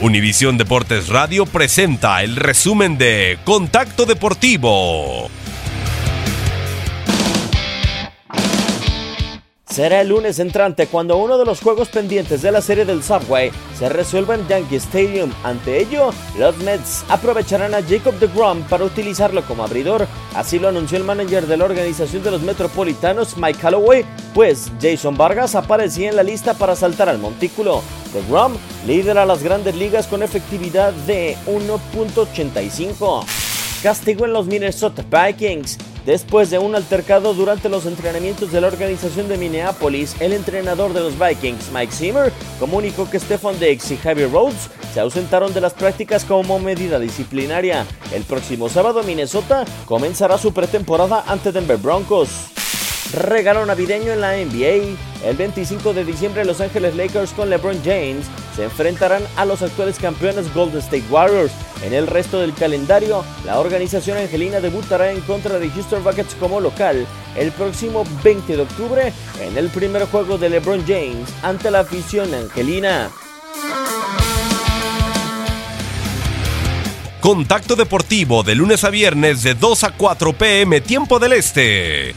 Univisión Deportes Radio presenta el resumen de Contacto Deportivo. Será el lunes entrante cuando uno de los juegos pendientes de la serie del Subway se resuelva en Yankee Stadium. Ante ello, los Mets aprovecharán a Jacob DeGrom para utilizarlo como abridor. Así lo anunció el manager de la organización de los Metropolitanos, Mike Calloway, pues Jason Vargas aparecía en la lista para saltar al montículo. DeGrom lidera las grandes ligas con efectividad de 1.85. Castigo en los Minnesota Vikings. Después de un altercado durante los entrenamientos de la organización de Minneapolis, el entrenador de los Vikings, Mike Zimmer, comunicó que Stefan Diggs y Javier Rhodes se ausentaron de las prácticas como medida disciplinaria. El próximo sábado Minnesota comenzará su pretemporada ante Denver Broncos. Regalo navideño en la NBA. El 25 de diciembre Los Ángeles Lakers con LeBron James se enfrentarán a los actuales campeones Golden State Warriors. En el resto del calendario, la organización angelina debutará en contra de Houston Rockets como local el próximo 20 de octubre en el primer juego de LeBron James ante la afición angelina. Contacto Deportivo de lunes a viernes de 2 a 4 pm tiempo del Este.